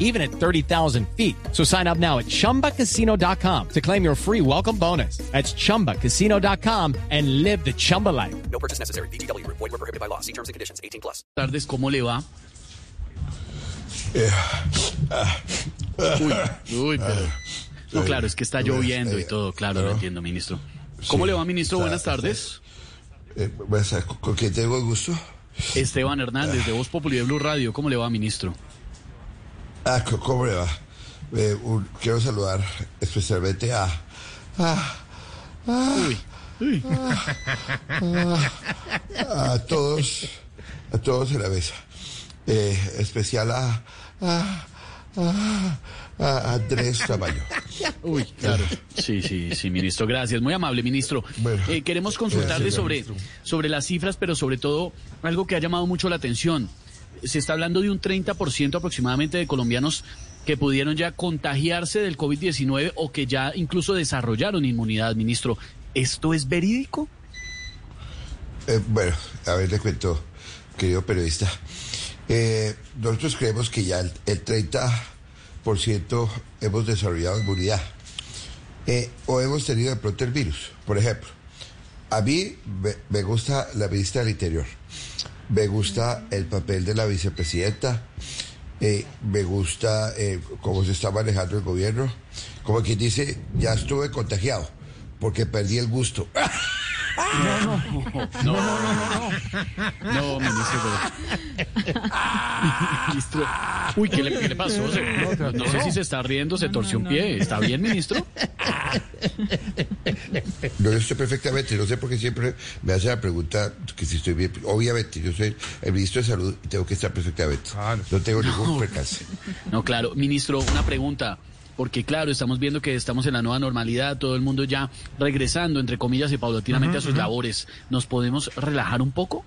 even at 30,000 feet. So sign up now at chumbacasino.com to claim your free welcome bonus. That's chumbacasino.com and live the Chumba life. No purchase necessary. BGW. Void were prohibited by law. See terms and conditions. 18 plus. tardes, ¿cómo le va? Uy, uy, pero... No, claro, es que está lloviendo y todo, claro, lo entiendo, ministro. ¿Cómo le va, ministro? Buenas tardes. Eh, buenas tardes. ¿Con, quién tengo el gusto? Esteban Hernández, de Voz Populi de Blue Radio. ¿Cómo le va, ministro? Ah, ¿cómo le va? Eh, un- quiero saludar especialmente a... a, Uy, uy. a todos, a todos en la mesa. Eh, especial a... a, a, a Andrés Tamayo. Uy, claro. Sí, sí, sí, ministro. Gracias. Muy amable, ministro. Bueno. Eh, queremos consultarle Gracias, sobre, ministro. sobre las cifras, pero sobre todo algo que ha llamado mucho la atención. Se está hablando de un 30% aproximadamente de colombianos que pudieron ya contagiarse del COVID-19 o que ya incluso desarrollaron inmunidad, ministro. ¿Esto es verídico? Eh, bueno, a ver, le cuento, querido periodista. Eh, nosotros creemos que ya el, el 30% hemos desarrollado inmunidad. Eh, o hemos tenido de pronto el virus. Por ejemplo, a mí me, me gusta la ministra del Interior. Me gusta el papel de la vicepresidenta. eh, me gusta eh, cómo se está manejando el gobierno. Como quien dice, ya estuve contagiado porque perdí el gusto. No, ministro, pero... ministro. Uy, ¿qué le, qué le pasó? No, no sé si se está riendo, se torció un pie. ¿Está bien, ministro? No, yo estoy perfectamente. No sé por qué siempre me hace la pregunta que si estoy bien. Obviamente, yo soy el ministro de Salud y tengo que estar perfectamente. No tengo ningún percance. No, claro. Ministro, una pregunta. Porque claro, estamos viendo que estamos en la nueva normalidad, todo el mundo ya regresando, entre comillas, y paulatinamente a sus labores. ¿Nos podemos relajar un poco?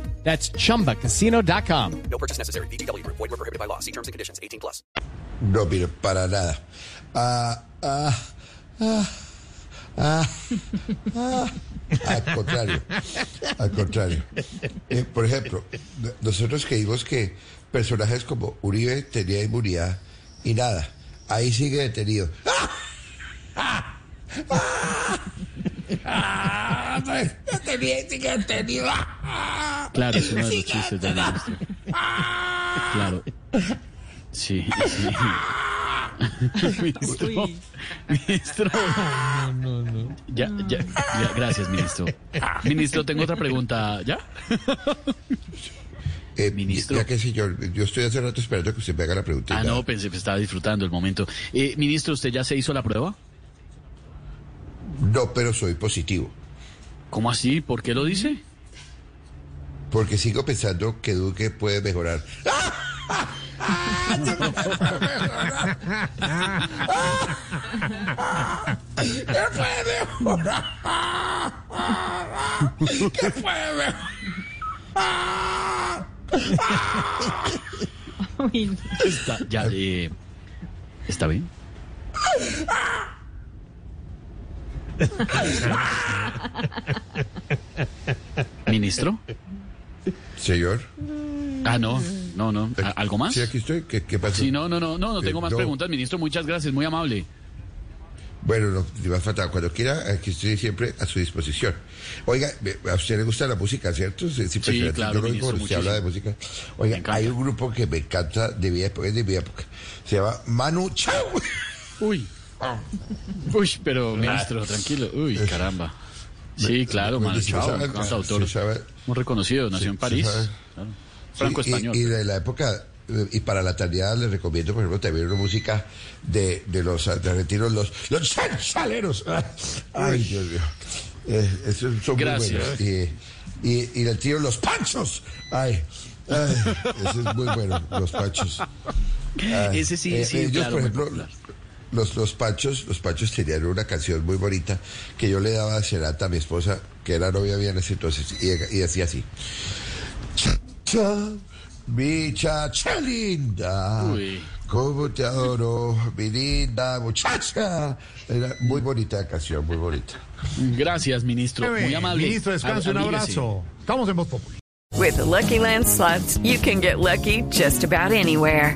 That's chumbacasino.com. No purchase necessary. BGW. Void were prohibited by law. See terms and conditions. 18 plus. No, mire, para nada. Ah, ah, ah, ah, ah. Al contrario, al contrario. Eh, por ejemplo, no- nosotros creímos que personajes como Uribe tenía inmunidad y nada. Ahí sigue detenido. ¡Ah! Sigue detenido. Claro, es uno de los chistes del ministro. Claro. Sí, sí. ministro, ministro. Ya, ya, ya, gracias, ministro. Ministro, tengo otra pregunta. ¿Ya? Eh, Ministro. Ya que señor, yo estoy hace rato esperando que usted me haga la pregunta. Ah, no, pensé que estaba disfrutando el momento. Eh, ministro, ¿usted ya se hizo la prueba? No, pero soy positivo. ¿Cómo así? ¿Por qué lo dice? Porque sigo pensando que Duque puede mejorar. ¿Qué puede mejorar? ¿Qué puede mejorar? Está, ya, eh, ¿Está bien? ¿Ministro? Señor, Ah, no, no, no. ¿A- ¿Algo más? sí, aquí estoy. ¿Qué, qué pasó? Sí, no, no, no, no, no tengo Eh, más no. preguntas, ministro. Muchas gracias, muy amable. Bueno, no, te va a faltar. Cuando quiera, aquí estoy siempre a su disposición. Oiga, a usted le gusta la música, ¿cierto? Sí, sí, claro, Yo lo oigo ministro, usted habla de música. Oiga, hay un grupo que me encanta de mi época, es de mi época. Se llama Manu Chao. Uy. Uy, pero ministro, tranquilo. Uy, caramba. Sí, claro, Chao, sabe- un cantautor muy reconocido, nació en París. claro. Franco y- español. Y, de la época y para la eternidad les recomiendo, por ejemplo, también una música de, de los argentinos, los, los chanchaleros. Ay, Dios mío. Eh, esos son Gracias. muy buenos. Y, y, y el tío Los Panchos. Ay, ay, ese es muy bueno, Los Panchos. Ay, Ese sí, eh, sí, ellos, claro, por muy ejemplo, popular. Los, los Panchos, los Panchos tenían una canción muy bonita que yo le daba a Serata, a mi esposa, que era novia mía en ese entonces, y, y decía así. Cha, cha, mi chacha linda, Uy. cómo te adoro, mi linda muchacha. Era muy bonita la canción, muy bonita. Gracias, ministro. Muy amable. Ministro, descanse, un abrazo. Estamos en Voz Populi. With the Lucky Land slots, you can get lucky just about anywhere.